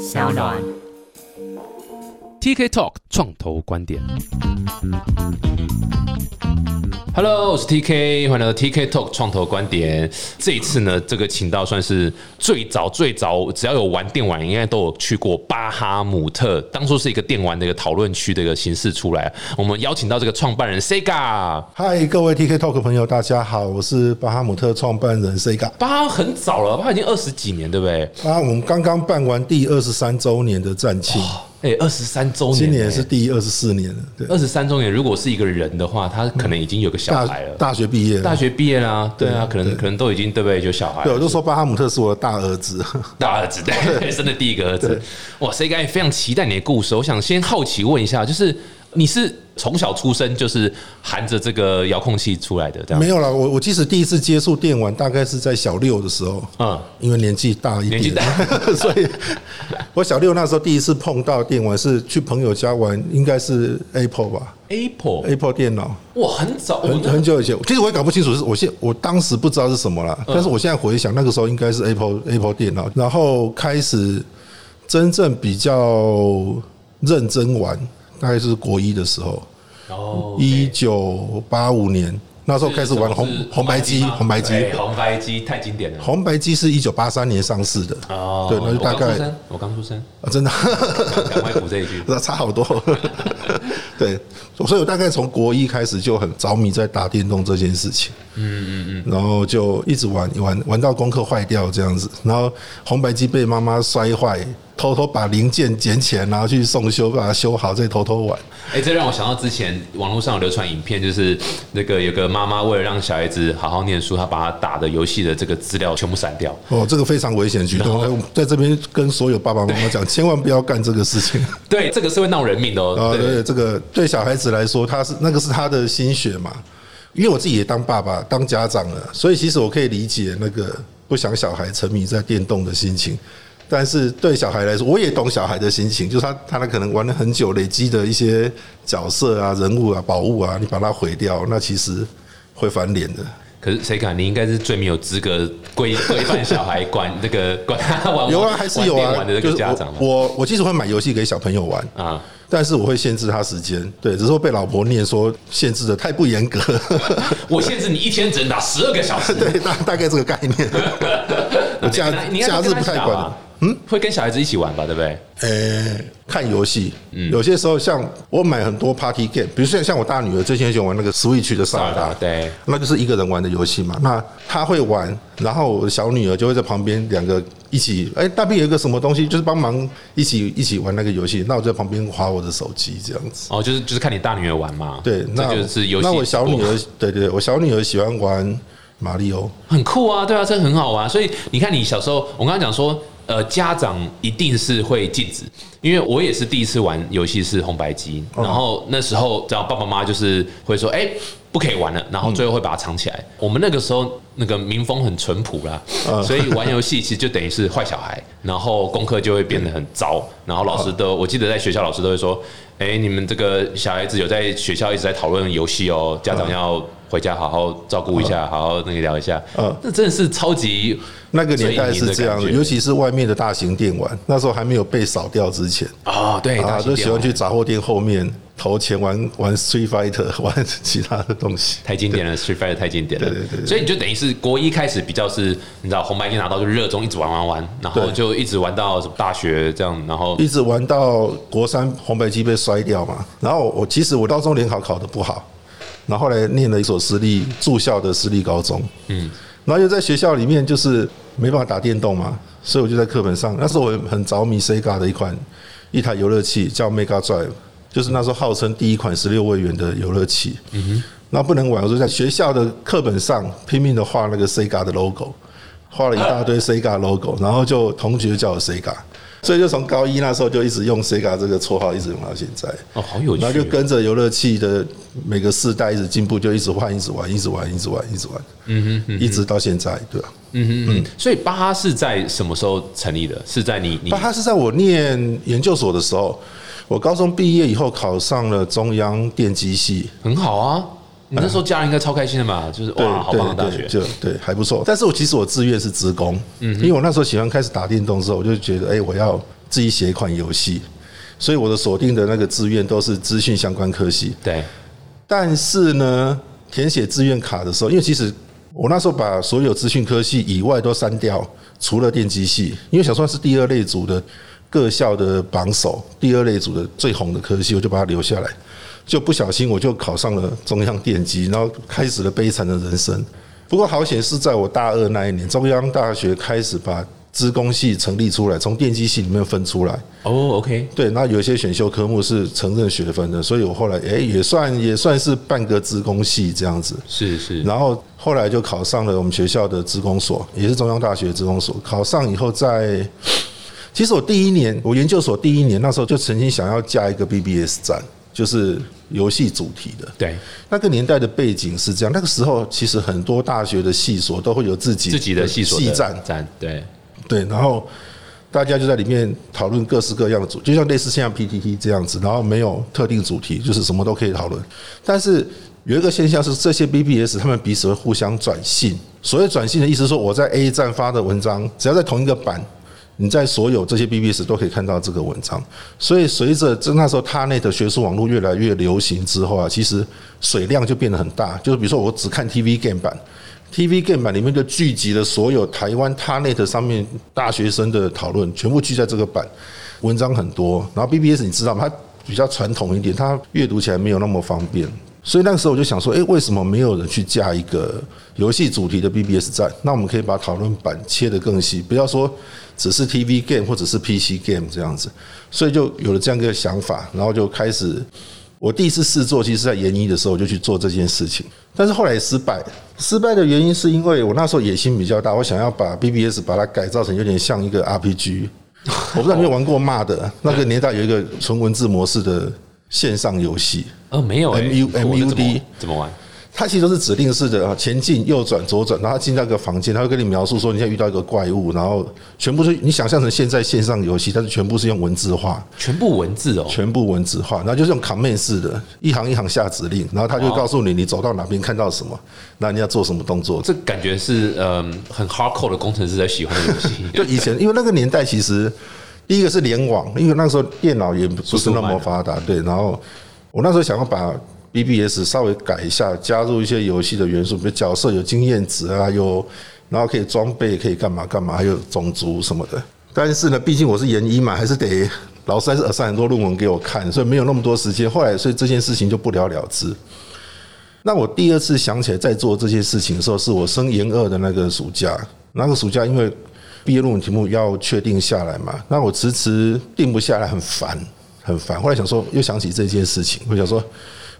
小暖。TK Talk 创投观点。Hello，我是 TK，欢迎来到 TK Talk 创投观点。这一次呢，这个请到算是最早最早，只要有玩电玩，应该都有去过巴哈姆特。当初是一个电玩的一个讨论区的一个形式出来。我们邀请到这个创办人 Sega。嗨，各位 TK Talk 朋友，大家好，我是巴哈姆特创办人 Sega。巴哈很早了，巴哈已经二十几年，对不对？啊，我们刚刚办完第二十三周年的战庆，哎，二十三周年，今年是第二十四年了。对，二十三周年。如果是一个人的话，他可能已经有个小孩了。大学毕业，大学毕业啦，对啊，可能可能都已经对不对？有小孩了，对，我就说巴哈姆特是我的大儿子。大儿子，对，生 的第一个儿子。哇，谁敢非常期待你的故事。我想先好奇问一下，就是你是从小出生就是含着这个遥控器出来的，这样。没有啦，我我其实第一次接触电玩，大概是在小六的时候，嗯，因为年纪大一点，年纪大。所以我小六那时候第一次碰到电玩是去朋友家玩，应该是 Apple 吧。Apple，，Apple 电脑。哇，很早，我很很久以前，其实我也搞不清楚是，我现我当时不知道是什么啦，但是我现在回想，那个时候应该是 Apple Apple 电脑，然后开始真正比较认真玩，大概是国一的时候，哦一九八五年那时候开始玩红红白机，红白机，哎红白机太经典了。红白机是一九八三年上市的，哦，对，那就大概我刚出生，我刚出生，啊，真的。赶快补这一句。那差好多。对，所以我大概从国一开始就很着迷在打电动这件事情。嗯嗯嗯。然后就一直玩玩玩到功课坏掉这样子，然后红白机被妈妈摔坏，偷偷把零件捡起来，然后去送修，把它修好，再偷偷玩。哎、这让我想到之前网络上有流传影片，就是那个有个妈妈为了让小孩子好好念书，她把他打的游戏的这个资料全部删掉。哦，这个非常危险举动，在这边跟所有爸爸妈妈讲，千万不要干这个事情。对，这个是会闹人命的哦。啊，对对，这个对小孩子来说，他是那个是他的心血嘛。因为我自己也当爸爸、当家长了，所以其实我可以理解那个不想小孩沉迷在电动的心情。但是对小孩来说，我也懂小孩的心情，就是他他那可能玩了很久，累积的一些角色啊、人物啊、宝物啊，你把它毁掉，那其实会翻脸的。可是谁敢？你应该是最没有资格规 规范小孩管这个管他玩有啊，还是有啊玩的，这就是个家长我我我其实会买游戏给小朋友玩，啊。但是我会限制他时间，对，只是会被老婆念说限制的太不严格。我限制你一天只能打十二个小时。对，大大概这个概念。我假假日不太管吧。嗯，会跟小孩子一起玩吧，对不对？呃，看游戏，嗯有些时候像我买很多 party game，比如说像我大女儿最近很喜欢玩那个 Switch 的萨尔达，对，那就是一个人玩的游戏嘛。那她会玩，然后我的小女儿就会在旁边两个一起，哎，那边有一个什么东西，就是帮忙一起一起玩那个游戏。那我在旁边划我的手机这样子。哦，就是就是看你大女儿玩嘛。对，那就是游戏。那我小女儿，对对对，我小女儿喜欢玩马里奥。很酷啊，对啊，这很好玩。所以你看，你小时候，我刚刚讲说，呃，家长一定是会禁止，因为我也是第一次玩游戏是红白机，哦。然后那时候只要爸爸妈妈就是会说，哎、不可以玩了，然后最后会把它藏起来。我们那个时候那个民风很淳朴啦，嗯。所以玩游戏其实就等于是坏小孩，然后功课就会变得很糟，然后老师都，我记得在学校老师都会说，哎、你们这个小孩子有在学校一直在讨论游戏哦，家长要回家好好照顾一下，好好那个聊一下，嗯。那真的是超级那个年代是这样的，尤其是外面的大型电玩，那时候还没有被扫掉之前，哦，对，大啊，型电玩就喜欢去杂货店后面投钱玩玩 Street Fighter，玩其他的东西。太经典了，Street Fighter 太经典了，对对对对。所以你就等于是国一开始比较是，你知道红白机拿到就热衷，一直玩玩玩，然后就一直玩到什么大学这样，然后一直玩到国三红白机被摔掉嘛，然后我其实我高中联考考得不好，然后后来念了一所私立住校的私立高中，嗯，然后又在学校里面就是没办法打电动嘛，所以我就在课本上，那时候我很着迷 Sega 的一款一台游乐器叫 Mega Drive，就是那时候号称第一款十六位元的游乐器，嗯哼，那不能玩，我就在学校的课本上拼命的画那个 Sega 的 logo，画了一大堆 Sega logo，然后就同学叫我 Sega。所以就从高一那时候就一直用 Sega 这个绰号，一直用到现在。哦，好有趣哦，然后就跟着游乐器的每个世代一直进步，就一直换，一直玩，一直玩，一直玩，一直玩，嗯哼，一直到现在，对吧？嗯哼嗯，所以巴哈是在什么时候成立的？是在你你那他是在我念研究所的时候，我高中毕业以后考上了中央电机系，很好啊，你那时候家人应该超开心的嘛？就是对哇，好棒的大学，对对，就对还不错。但是我其实我志愿是职工，嗯，因为我那时候喜欢开始打电动之后，我就觉得，哎，我要自己写一款游戏，所以我的锁定的那个志愿都是资讯相关科系。对，但是呢，填写志愿卡的时候，因为其实我那时候把所有资讯科系以外都删掉，除了电机系，因为想说是第二类组的各校的榜首，第二类组的最红的科系，我就把它留下来。就不小心我就考上了中央电机，然后开始了悲惨的人生。不过好险是在我大二那一年，中央大学开始把资工系成立出来，从电机系里面分出来。哦，OK，对，那有一些选修科目是承认学分的，所以我后来哎也算也算是半个资工系这样子。是是，然后后来就考上了我们学校的资工所，也是中央大学资工所。考上以后在，其实我第一年我研究所第一年那时候就曾经想要加一个 BBS 站，就是游戏主题的。对，那个年代的背景是这样，那个时候其实很多大学的系所都会有自己自己的系所系站，站，对，对，然后大家就在里面讨论各式各样的主，就像类似像 PTT 这样子，然后没有特定主题，就是什么都可以讨论。但是有一个现象是，这些 BBS 他们彼此会互相转信。所谓转信的意思是说，我在 A 站发的文章，只要在同一个版。你在所有这些 BBS 都可以看到这个文章，所以随着这那时候他内的学术网络越来越流行之后啊，其实水量就变得很大。就是比如说我只看 TV Game 版，TV Game 版里面就聚集了所有台湾他内的上面大学生的讨论，全部聚在这个版，文章很多。然后 BBS 你知道吗？它比较传统一点，它阅读起来没有那么方便。所以那个时候我就想说，诶，为什么没有人去架一个游戏主题的 BBS 站？那我们可以把讨论版切得更细，不要说只是 TV game 或者是 PC game 这样子。所以就有了这样一个想法，然后就开始。我第一次试做，其实在研一的时候就去做这件事情，但是后来失败。失败的原因是因为我那时候野心比较大，我想要把 BBS 把它改造成有点像一个 RPG。我不知道你有玩过骂的那个年代有一个纯文字模式的线上游戏。呃，没有 M U M U D 怎么玩？它其实都是指令式的啊，前进、右转、左转，然后进到一个房间，他会跟你描述说你现在遇到一个怪物，然后全部是你想象成现在线上游戏，但是全部是用文字化，全部文字哦，全部文字化，然后就是用 command 式的，一行一行下指令，然后他就告诉你你走到哪边看到什么，那你要做什么动作。这感觉是嗯很 hardcore 的工程师在喜欢的游戏。就以前因为那个年代其实第一个是联网，因为那时候电脑也不是那么发达，对，然后我那时候想要把。BBS 稍微改一下，加入一些游戏的元素，比如角色有经验值啊，有然后可以装备，可以干嘛干嘛，还有种族什么的。但是呢，毕竟我是研一嘛，还是得老师还是耳上很多论文给我看，所以没有那么多时间。后来，所以这件事情就不了了之。那我第二次想起来在做这件事情的时候，是我升研二的那个暑假。那个暑假因为毕业论文题目要确定下来嘛，那我迟迟定不下来，很烦，很烦。后来想说，又想起这件事情，我想说。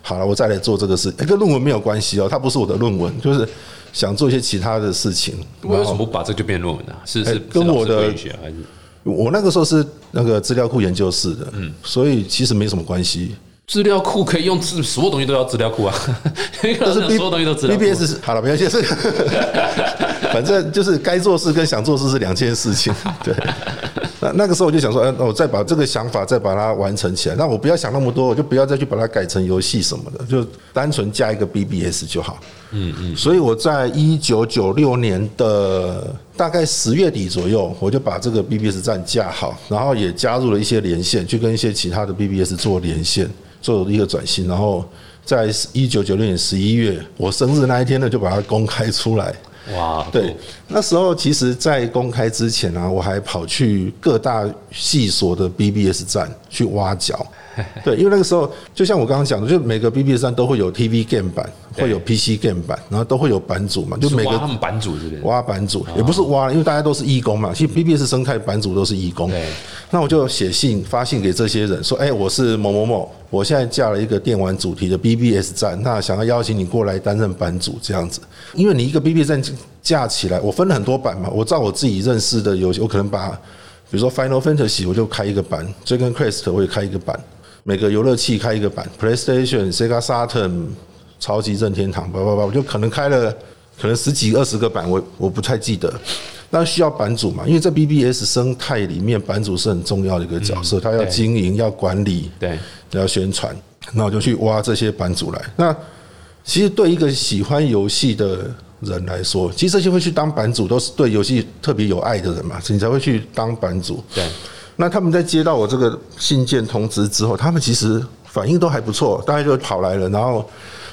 好了，我再来做这个事，跟论文没有关系哦，它不是我的论文，就是想做一些其他的事情。为什么不把这就变论文呢？是是跟我的我那个时候是那个资料库研究室的，嗯，所以其实没什么关系。资料库可以用资，所有东西都要资料库啊，但是所有东西都资料库。BBS 好了，不要解释，反正就是该做事跟想做事是两件事情，对。那那个时候我就想说，哎，我再把这个想法再把它完成起来。那我不要想那么多，我就不要再去把它改成游戏什么的，就单纯加一个 BBS 就好。嗯嗯。所以我在一九九六年的大概十月底左右，我就把这个 BBS 站架好，然后也加入了一些连线，去跟一些其他的 BBS 做连线，做一个转型。然后在一九九六年十一月，我生日那一天呢，就把它公开出来。哇，对，那时候其实，在公开之前呢，我还跑去各大系所的 BBS 站去挖角。对，因为那个时候，就像我刚刚讲的，就每个 BBS 站都会有 TV game 版，会有 PC game 版，然后都会有版主嘛，就每个他们版主这边挖版主，也不是挖，因为大家都是义工嘛。其实 BBS 生态版主都是义工。对，那我就写信发信给这些人说，哎，我是某某某，我现在架了一个电玩主题的 BBS 站，那想要邀请你过来担任版主这样子。因为你一个 BBS 站架起来，我分了很多版嘛，我照我自己认识的游戏，我可能把，比如说 Final Fantasy 我就开一个版，Dragon Quest 我也开一个版。每个游乐器开一个版，PlayStation、Sega Saturn、超级任天堂，叭叭叭，我就可能开了可能十几二十个版，我我不太记得。那需要版主嘛？因为在 BBS 生态里面，版主是很重要的一个角色，他要经营、要管理、对，要宣传。那我就去挖这些版主来。那其实对一个喜欢游戏的人来说，其实这些会去当版主，都是对游戏特别有爱的人嘛，你才会去当版主。对。那他们在接到我这个信件通知之后，他们其实反应都还不错，大概就跑来了，然后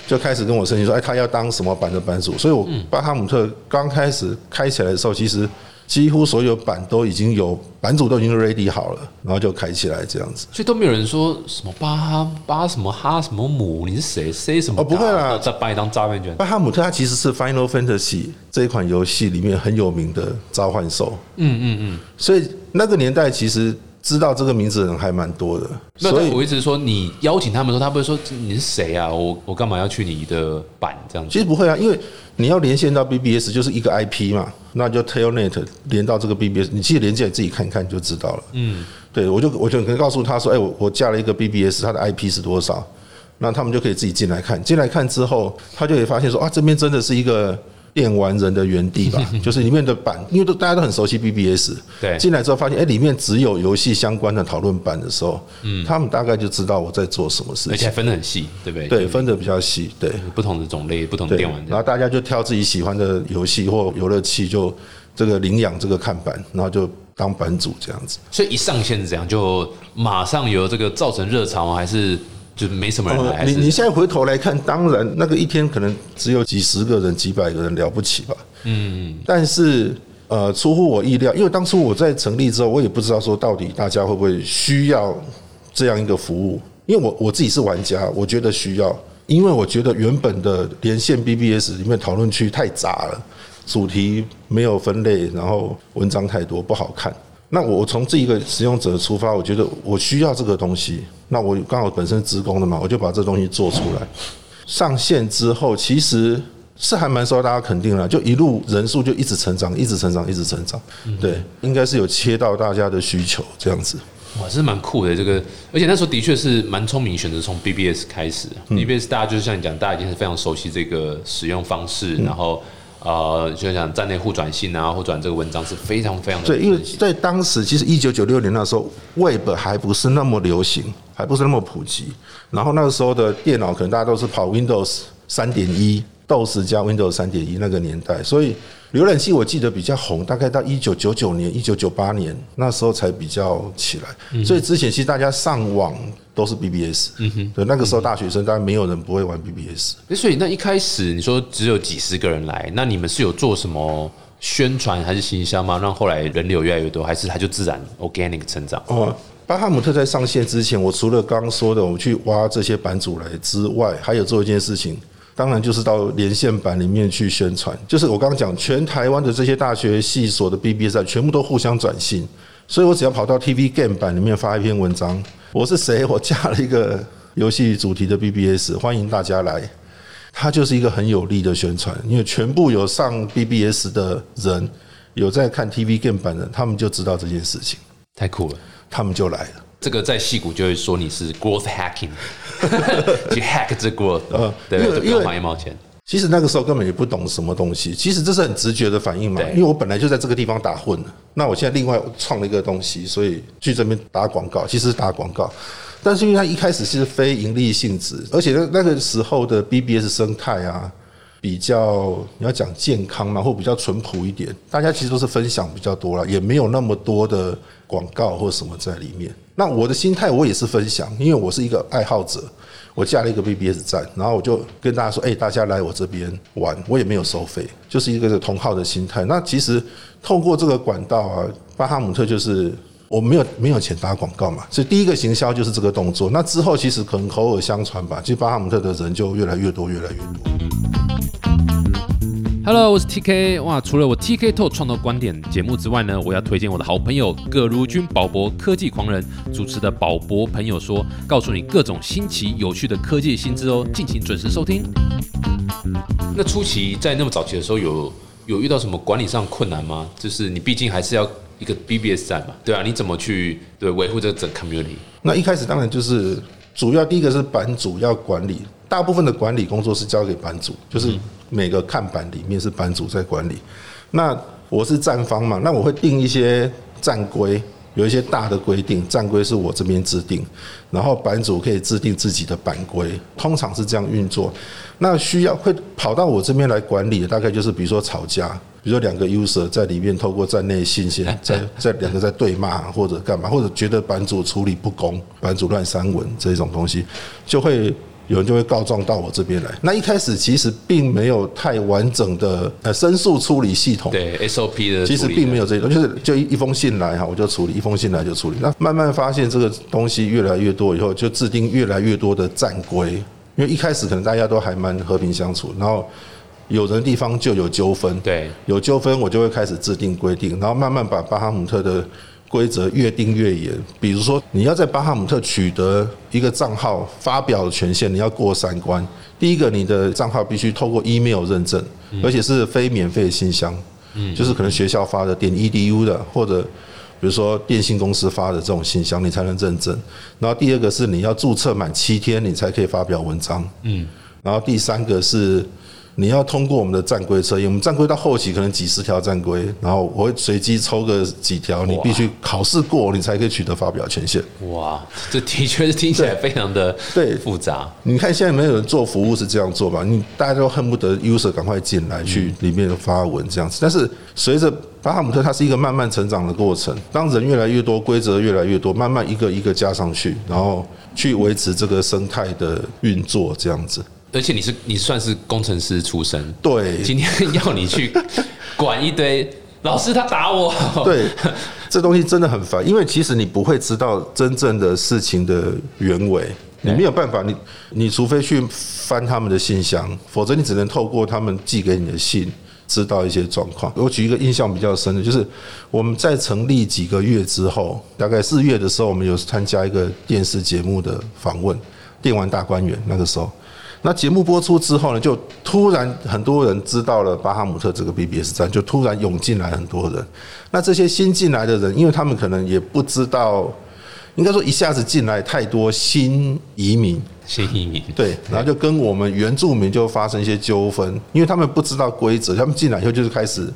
就开始跟我申请说，哎，他要当什么版的版主。所以我巴哈姆特刚开始开起来的时候，其实。几乎所有版都已经有版主都已经 ready 好了，然后就开起来这样子，所以都没有人说什么巴哈巴什么哈什么姆，你是谁谁什么？哦，不会啦，再把你当诈骗卷。巴哈姆特他其实是 Final Fantasy 这一款游戏里面很有名的召唤兽。嗯嗯嗯，所以那个年代其实。知道这个名字的人还蛮多的，所以我一直说你邀请他们说，他不会说你是谁啊？我我干嘛要去你的版这样子？其实不会啊，因为你要连线到 BBS 就是一个 IP 嘛，那就 Tailnet 连到这个 BBS，你其实连接自己看看就知道了。嗯，对我就我就可以告诉他说，哎，我我加了一个 BBS，它的 IP 是多少？那他们就可以自己进来看，进来看之后，他就会发现说啊，这边真的是一个。电玩人的原地吧，就是里面的版，因为都大家都很熟悉 BBS，对，进来之后发现，哎，里面只有游戏相关的讨论版的时候，嗯，他们大概就知道我在做什么事情，而且分得很细，对不对？对，分得比较细，对，不同的种类，不同的电玩，然后大家就挑自己喜欢的游戏或游乐器，就这个领养这个看板，然后就当版主这样子。所以一上线怎样，就马上有这个造成热潮吗？还是？就没什么人来。你你现在回头来看，当然那个一天可能只有几十个人、几百个人了不起吧。嗯。但是呃，出乎我意料，因为当初我在成立之后，我也不知道说到底大家会不会需要这样一个服务。因为我我自己是玩家，我觉得需要，因为我觉得原本的连线 BBS 里面讨论区太杂了，主题没有分类，然后文章太多，不好看。那我从这一个使用者出发，我觉得我需要这个东西。那我刚好本身职工的嘛，我就把这东西做出来。上线之后，其实是还蛮受到大家肯定了，就一路人数就一直成长，一直成长，一直成长。对，应该是有切到大家的需求这样子。哇，是蛮酷的这个，而且那时候的确是蛮聪明，选择从 BBS 开始。BBS 大家就是像你讲，大家已经是非常熟悉这个使用方式，然后。呃，就像站内互转信啊，互转这个文章是非常非常对，因为在当时其实一九九六年那时候，Web 还不是那么流行，还不是那么普及。然后那个时候的电脑可能大家都是跑 Windows 三点一，DOS 加 Windows 三点一那个年代，所以浏览器我记得比较红，大概到一九九九年、一九九八年那时候才比较起来。所以之前其实大家上网。都是 BBS，嗯哼，对，那个时候大学生当然没有人不会玩 BBS。所以那一开始你说只有几十个人来，那你们是有做什么宣传还是行销吗？让后来人流越来越多，还是它就自然 organic 成长？哦，巴哈姆特在上线之前，我除了刚刚说的我们去挖这些版主来之外，还有做一件事情，当然就是到连线版里面去宣传。就是我刚刚讲，全台湾的这些大学系所的 BBS 全部都互相转信，所以我只要跑到 TV Game 版里面发一篇文章。我是谁？我加了一个游戏主题的 BBS，欢迎大家来。它就是一个很有力的宣传，因为全部有上 BBS 的人，有在看 TV game 版的，他们就知道这件事情。太酷了，他们就来了。这个在戏骨就会说你是 growth hacking，去 hack 这 growth，对，不用花一毛钱。其实那个时候根本也不懂什么东西，其实这是很直觉的反应嘛。因为我本来就在这个地方打混那我现在另外创了一个东西，所以去这边打广告，其实打广告。但是因为它一开始是非盈利性质，而且那那个时候的 BBS 生态啊，比较你要讲健康嘛，或比较淳朴一点，大家其实都是分享比较多了，也没有那么多的广告或什么在里面。那我的心态我也是分享，因为我是一个爱好者。我架了一个 BBS 站，然后我就跟大家说：“哎，大家来我这边玩，我也没有收费，就是一个同号的心态。”那其实透过这个管道啊，巴哈姆特就是我没有没有钱打广告嘛，所以第一个行销就是这个动作。那之后其实可能口耳相传吧，其实巴哈姆特的人就越来越多，越来越多。Hello，我是 TK。哇，除了我 TK Talk 创投观点节目之外呢，我要推荐我的好朋友葛如君宝博科技狂人主持的宝博朋友说，告诉你各种新奇有趣的科技新知哦，敬请准时收听。那初期在那么早期的时候，有有遇到什么管理上困难吗？就是你毕竟还是要一个 BBS 站嘛，对啊，你怎么去对维护这个整 community？那一开始当然就是主要第一个是版主要管理，大部分的管理工作是交给版主，就是。每个看板里面是版主在管理，那我是站方嘛，那我会定一些站规，有一些大的规定，站规是我这边制定，然后版主可以制定自己的版规，通常是这样运作。那需要会跑到我这边来管理的，大概就是比如说吵架，比如说两个 user 在里面透过站内信息，在在两个在对骂或者干嘛，或者觉得版主处理不公，版主乱删文这种东西，就会。有人就会告状到我这边来。那一开始其实并没有太完整的呃申诉处理系统，对 SOP 的，其实并没有这种，就是就一一封信来哈，我就处理，一封信来就处理。那慢慢发现这个东西越来越多以后，就制定越来越多的战规。因为一开始可能大家都还蛮和平相处，然后有人地方就有纠纷，对，有纠纷我就会开始制定规定，然后慢慢把巴哈姆特的。规则越定越严，比如说你要在巴哈姆特取得一个账号发表的权限，你要过三关。第一个，你的账号必须透过 email 认证，而且是非免费信箱，就是可能学校发的点 edu 的，或者比如说电信公司发的这种信箱，你才能认证。然后第二个是你要注册满七天，你才可以发表文章。嗯，然后第三个是。你要通过我们的战规测验，我们战规到后期可能几十条战规，然后我会随机抽个几条，你必须考试过，你才可以取得发表权限。哇，这的确是听起来非常的对复杂。你看现在没有人做服务是这样做吧？你大家都恨不得 user 赶快进来去里面发文这样子。但是随着巴哈姆特，它是一个慢慢成长的过程，当人越来越多，规则越来越多，慢慢一个一个加上去，然后去维持这个生态的运作这样子。而且你是你算是工程师出身，对，今天要你去管一堆老师，他打我，对，这东西真的很烦，因为其实你不会知道真正的事情的原委，你没有办法，你你除非去翻他们的信箱，否则你只能透过他们寄给你的信知道一些状况。我举一个印象比较深的，就是我们在成立几个月之后，大概四月的时候，我们有参加一个电视节目的访问，电玩大观园那个时候。那节目播出之后呢，就突然很多人知道了巴哈姆特这个 BBS 站，就突然涌进来很多人。那这些新进来的人，因为他们可能也不知道，应该说一下子进来太多新移民，新移民对，然后就跟我们原住民就发生一些纠纷，因为他们不知道规则，他们进来以后就是开始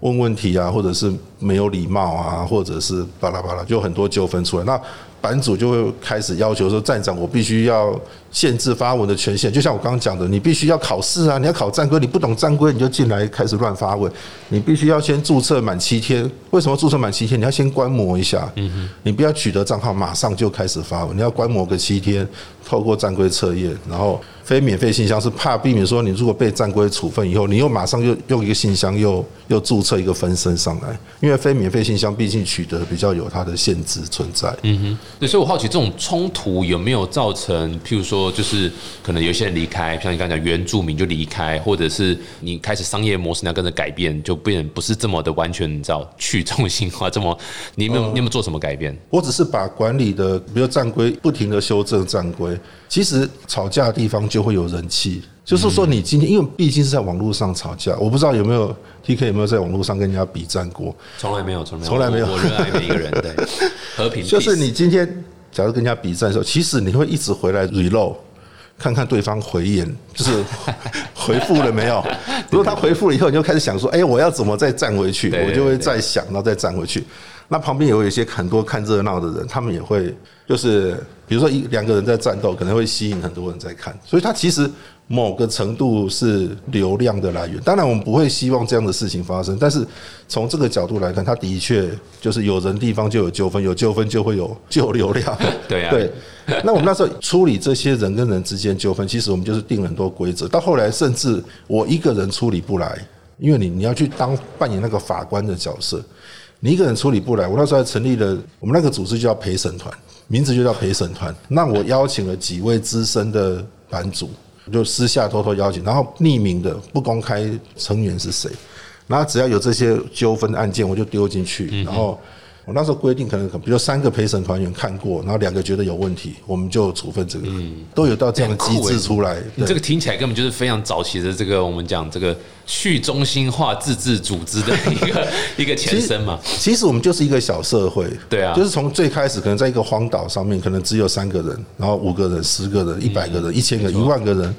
问问题啊，或者是没有礼貌啊，或者是巴拉巴拉，就很多纠纷出来。那版主就会开始要求说：“站长，我必须要限制发文的权限。就像我刚刚讲的，你必须要考试啊，你要考战规，你不懂战规你就进来开始乱发文。你必须要先注册满七天。为什么注册满七天？你要先观摩一下。嗯你不要取得账号马上就开始发文，你要观摩个七天，透过战规测验，然后。”非免费信箱是怕避免说你如果被战规处分以后，你又马上又用一个信箱又又注册一个分身上来，因为非免费信箱毕竟取得比较有它的限制存在。嗯哼，对，所以我好奇这种冲突有没有造成，譬如说就是可能有些人离开，像你刚才讲原住民就离开，或者是你开始商业模式要跟着改变，就变不是这么的完全你知道去中心化，这么你有没有你有没有做什么改变？我只是把管理的比如战规不停的修正战规。其实吵架的地方就会有人气，就是说你今天因为毕竟是在网络上吵架，我不知道有没有 T K 有没有在网络上跟人家比战过？从来没有，从来没有从来没有。我热爱每一个人，对 和平。就是你今天假如跟人家比战的时候，其实你会一直回来 reload，看看对方回言，就是回复了没有？如果他回复了以后，你就开始想说，哎，我要怎么再站回去？我就会再想，然后再站回去。那旁边也有一些很多看热闹的人，他们也会就是，比如说一两个人在战斗，可能会吸引很多人在看，所以它其实某个程度是流量的来源。当然，我们不会希望这样的事情发生，但是从这个角度来看，它的确就是有人地方就有纠纷，有纠纷就会有就有流量。对啊，对。那我们那时候处理这些人跟人之间纠纷，其实我们就是定了很多规则。到后来，甚至我一个人处理不来，因为你你要去当扮演那个法官的角色。你一个人处理不来，我那时候还成立了我们那个组织，叫陪审团，名字就叫陪审团。那我邀请了几位资深的版主，就私下偷偷邀请，然后匿名的不公开成员是谁，然后只要有这些纠纷案件，我就丢进去，然后。我那时候规定，可能比如三个陪审团员看过，然后两个觉得有问题，我们就处分这个，都有到这样的机制出来。你这个听起来根本就是非常早期的这个我们讲这个去中心化自治组织的一个 一个前身嘛。其实我们就是一个小社会，对啊就是从最开始可能在一个荒岛上面，可能只有三个人，然后五个人、十个人、一百个人、一千个、一万个人，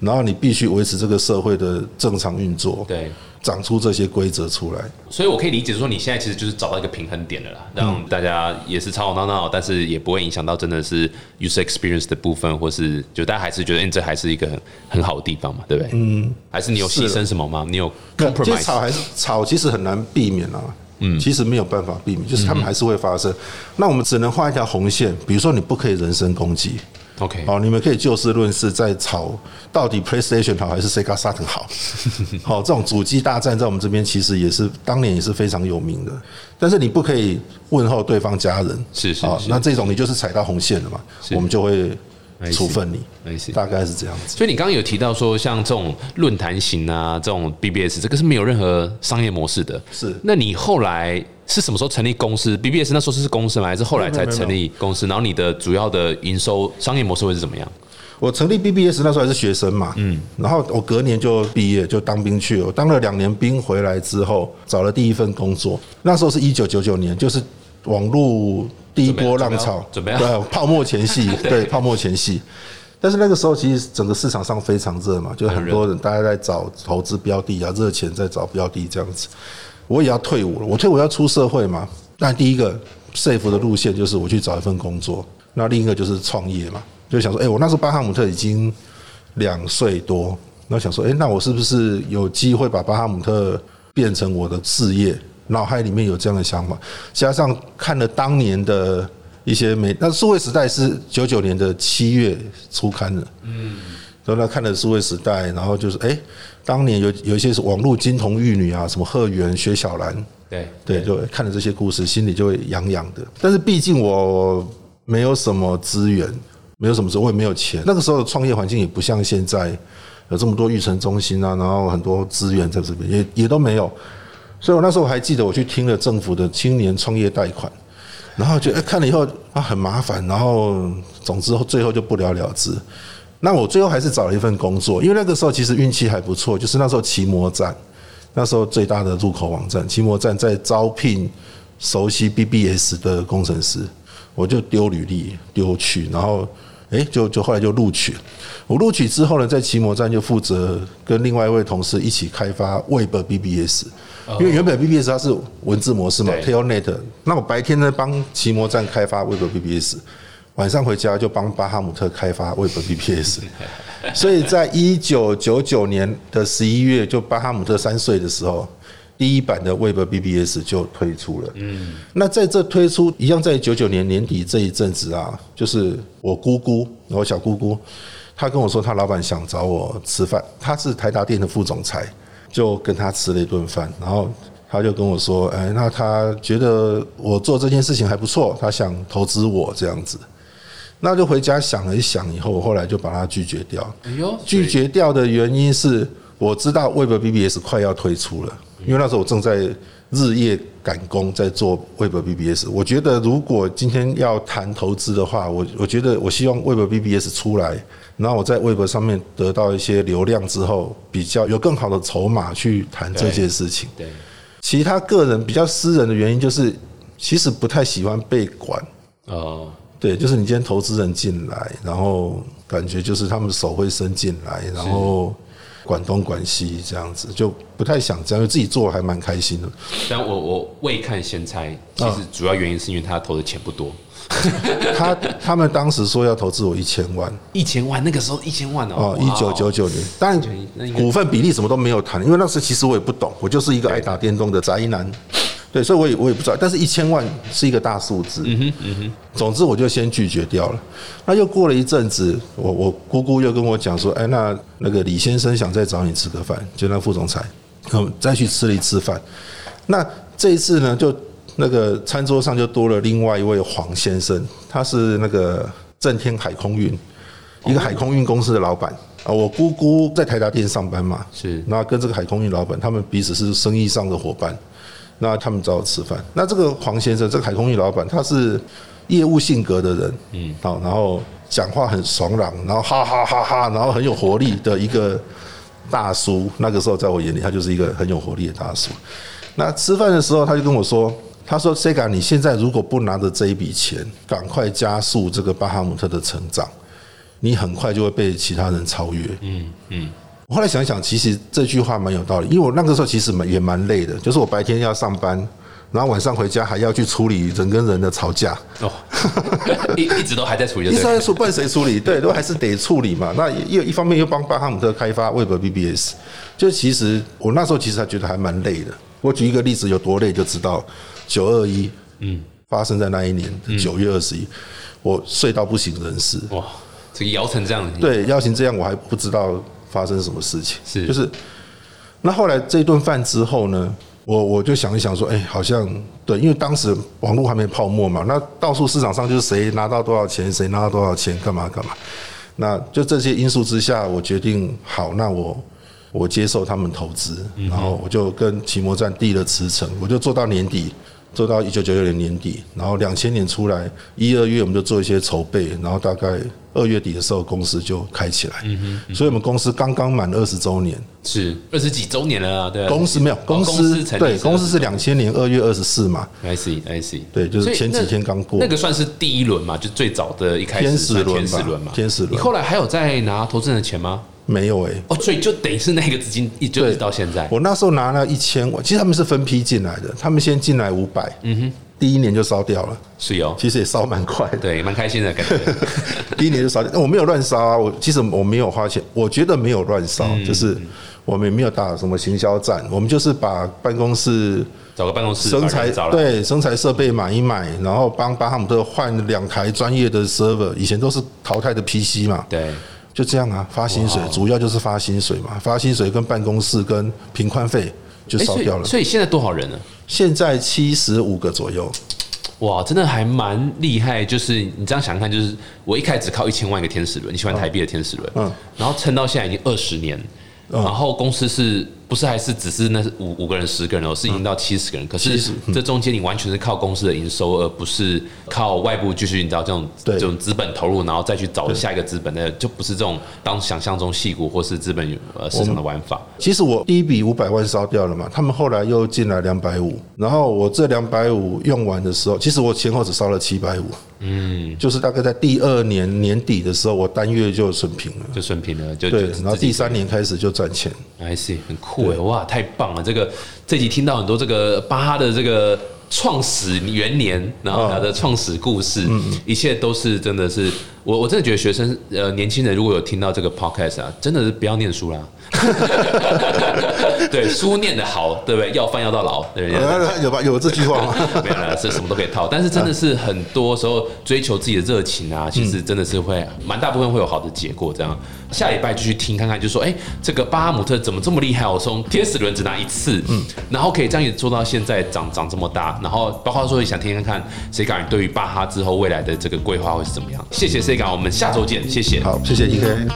然后你必须维持这个社会的正常运作，对，长出这些规则出来。所以我可以理解说，你现在其实就是找到一个平衡点了啦，让大家也是吵吵闹闹，但是也不会影响到真的是 user experience 的部分，或是就大家还是觉得，嗯，这还是一个很很好的地方嘛，对不对？嗯，还是你有牺牲什么吗？你有 compromise？吵还是吵，其实很难避免啊。嗯，其实没有办法避免，就是他们还是会发生。那我们只能画一条红线，比如说你不可以人身攻击。OK，好，你们可以就事论事，在吵到底 PlayStation 好还是 Sega Saturn 好。好，这种主机大战在我们这边其实也是当年也是非常有名的，但是你不可以问候对方家人。是是是那这种你就是踩到红线了嘛，我们就会处分你。大概是这样子。所以你刚刚有提到说，像这种论坛型啊，这种 BBS，这个是没有任何商业模式的。是那你后来是什么时候成立公司？BBS 那时候是公司吗？还是后来才成立公司？然后你的主要的营收商业模式会是怎么样？我成立 BBS 那时候还是学生嘛，嗯，然后我隔年就毕业，就当兵去了。我当了两年兵回来之后，找了第一份工作。那时候是一九九九年，就是网络第一波浪潮，怎么样对泡沫前夕，对泡沫前夕。但是那个时候其实整个市场上非常热嘛，就很多人大家在找投资标的啊，热钱在找标的这样子。我也要退伍了，我退伍要出社会嘛。那第一个 safe 的路线就是我去找一份工作，那另一个就是创业嘛。就想说，哎、我那时候巴哈姆特已经两岁多，那想说，哎、那我是不是有机会把巴哈姆特变成我的事业？脑海里面有这样的想法，加上看了当年的一些美，那数位时代是九九年的七月初刊的，嗯，然后呢看了数位时代，然后就是，哎、当年有有一些是网络金童玉女啊，什么贺元、薛小兰，对对，就看了这些故事，心里就会痒痒的。但是毕竟我没有什么资源，没有什么我也没有钱。那个时候的创业环境也不像现在有这么多育成中心啊，然后很多资源在这边也也都没有。所以我那时候还记得我去听了政府的青年创业贷款，然后觉得、哎看了以后啊很麻烦，然后总之最后就不了了之。那我最后还是找了一份工作，因为那个时候其实运气还不错，就是那时候奇摩站，那时候最大的入口网站，奇摩站在招聘熟悉 BBS 的工程师，我就丢履历丢去，然后诶，就就后来就录取。我录取之后呢，在奇摩站就负责跟另外一位同事一起开发 Web BBS，因为原本 BBS 它是文字模式嘛对，Telnet，那我白天呢帮奇摩站开发 Web BBS。晚上回家就帮巴哈姆特开发 Web BBS，所以在一九九九年的十一月，就巴哈姆特三岁的时候，第一版的 Web BBS 就推出了。嗯，那在这推出一样，在九九年年底这一阵子啊，就是我姑姑，我小姑姑，她跟我说，她老板想找我吃饭，她是台达电的副总裁，就跟他吃了一顿饭，然后。他就跟我说：“哎，那他觉得我做这件事情还不错，他想投资我这样子。”那就回家想了一想，以后我后来就把它拒绝掉。哎呦，拒绝掉的原因是我知道 Web BBS 快要推出了，因为那时候我正在日夜赶工在做 Web BBS。我觉得如果今天要谈投资的话，我我觉得我希望 Web BBS 出来，然后我在 Web 上面得到一些流量之后，比较有更好的筹码去谈这件事情。对，其他个人比较私人的原因就是，其实不太喜欢被管。哦，对，就是你今天投资人进来，然后感觉就是他们手会伸进来，然后管东管西这样子，就不太想这样，自己做还蛮开心的。但我我未看先猜，其实主要原因是因为他投的钱不多，他他们当时说要投资我一千万一千万，那个时候一千万哦哦，，一九九九年，当然股份比例什么都没有谈，因为那时其实我也不懂，我就是一个爱打电动的宅男。对，所以我也我也不知道，但是一千万是一个大数字。嗯哼，嗯哼。总之我就先拒绝掉了。那又过了一阵子，我我姑姑又跟我讲说，哎，那那个李先生想再找你吃个饭，就那副总裁，嗯，再去吃了一次饭。那这一次呢，就那个餐桌上就多了另外一位黄先生，他是那个正天海空运一个海空运公司的老板啊。我姑姑在台达店上班嘛，是那跟这个海空运老板，他们彼此是生意上的伙伴。那他们找我吃饭。那这个黄先生，这个海空域老板，他是业务性格的人，嗯，好，然后讲话很爽朗，然后哈哈哈哈，然后很有活力的一个大叔，那个时候在我眼里，他就是一个很有活力的大叔。那吃饭的时候，他就跟我说：“他说，Sega，你现在如果不拿着这一笔钱，赶快加速这个巴哈姆特的成长，你很快就会被其他人超越。”嗯嗯。我后来想想，其实这句话蛮有道理，因为我那个时候其实蛮也蛮累的，就是我白天要上班，然后晚上回家还要去处理人跟人的吵架。哦，一一直都还在处理，一直在处，不然谁处理？对，都还是得处理嘛。那又一方面又帮巴哈姆特开发 Web BBS，就其实我那时候其实还觉得还蛮累的。我举一个例子，有多累就知道，九二一，嗯，发生在那一年九月二十一，我睡到不省人事。哇，这个摇成这样，对，摇成这样，我还不知道发生什么事情。是，就是那后来这顿饭之后呢，我我就想一想说，哎，好像对，因为当时网络还没泡沫嘛，那到处市场上就是谁拿到多少钱，谁拿到多少钱，干嘛干嘛。那就这些因素之下，我决定好，那我。我接受他们投资，然后我就跟奇摩站递了辞呈，我就做到年底，做到一九九九年年底，然后两千年出来一二月我们就做一些筹备，然后大概二月底的时候公司就开起来，所以我们公司刚刚满二十周年，是。二十几周年了啊，对，公司没有公司对公司是两千年二月二十四嘛，I see I see，对，就是前几天刚过，那个算是第一轮嘛，就最早的一开始天使轮嘛，天使轮，你后来还有在拿投资人的钱吗？没有哎，哦，所以就等于是那个资金一直到现在。我那时候拿了一千万，其实他们是分批进来的，他们先进来五百，嗯哼，第一年就烧掉了，是哦，其实也烧蛮快，对，蛮开心的感觉。第一年就烧掉，我没有乱烧啊，我其实我没有花钱，我觉得没有乱烧，就是我们也没有打什么行销战，我们就是把办公室找个办公室，生材对，生材设备买一买，然后帮巴哈姆特换两台专业的 server，以前都是淘汰的 PC 嘛，对。就这样啊，发薪水主要就是发薪水嘛，发薪水跟办公室跟平宽费就烧掉了。所以现在多少人呢？现在七十五个左右。哇，真的还蛮厉害。就是你这样想看，就是我一开始只靠一千万一个天使轮，你喜欢台币的天使轮，嗯，然后撑到现在已经二十年，然后公司是。不是，还是只是那是五五个人、十个人哦，是已经到七十个人。可是这中间你完全是靠公司的营收，而不是靠外部继续你知道这种这种资本投入，然后再去找下一个资本的，就不是这种当想象中细股或是资本呃市场的玩法。其实我第一笔五百万烧掉了嘛，他们后来又进来两百五，然后我这两百五用完的时候，其实我前后只烧了七百五。嗯，就是大概在第二年年底的时候，我单月就损平了，就损平了，就对。然后第三年开始就赚钱，I see，很酷哎，哇，太棒了！这个这集听到很多这个巴哈的这个创始元年，然后他的创始故事，一切都是真的是。我我真的觉得学生呃年轻人如果有听到这个 podcast 啊，真的是不要念书啦。对，书念的好，对不对？要饭要到老，对不对？有吧？有这句话吗？没有了，是什么都可以套。但是真的是很多时候追求自己的热情啊，其实真的是会蛮大部分会有好的结果。这样，下礼拜就去听看看，就说哎，这个巴哈姆特怎么这么厉害？我从天使轮只拿一次，嗯，然后可以这样子做到现在长长这么大，然后包括说也想听听看谁敢对于巴哈之后未来的这个规划会是怎么样？谢谢谁敢。我们下周见，谢谢。好，谢谢 E K。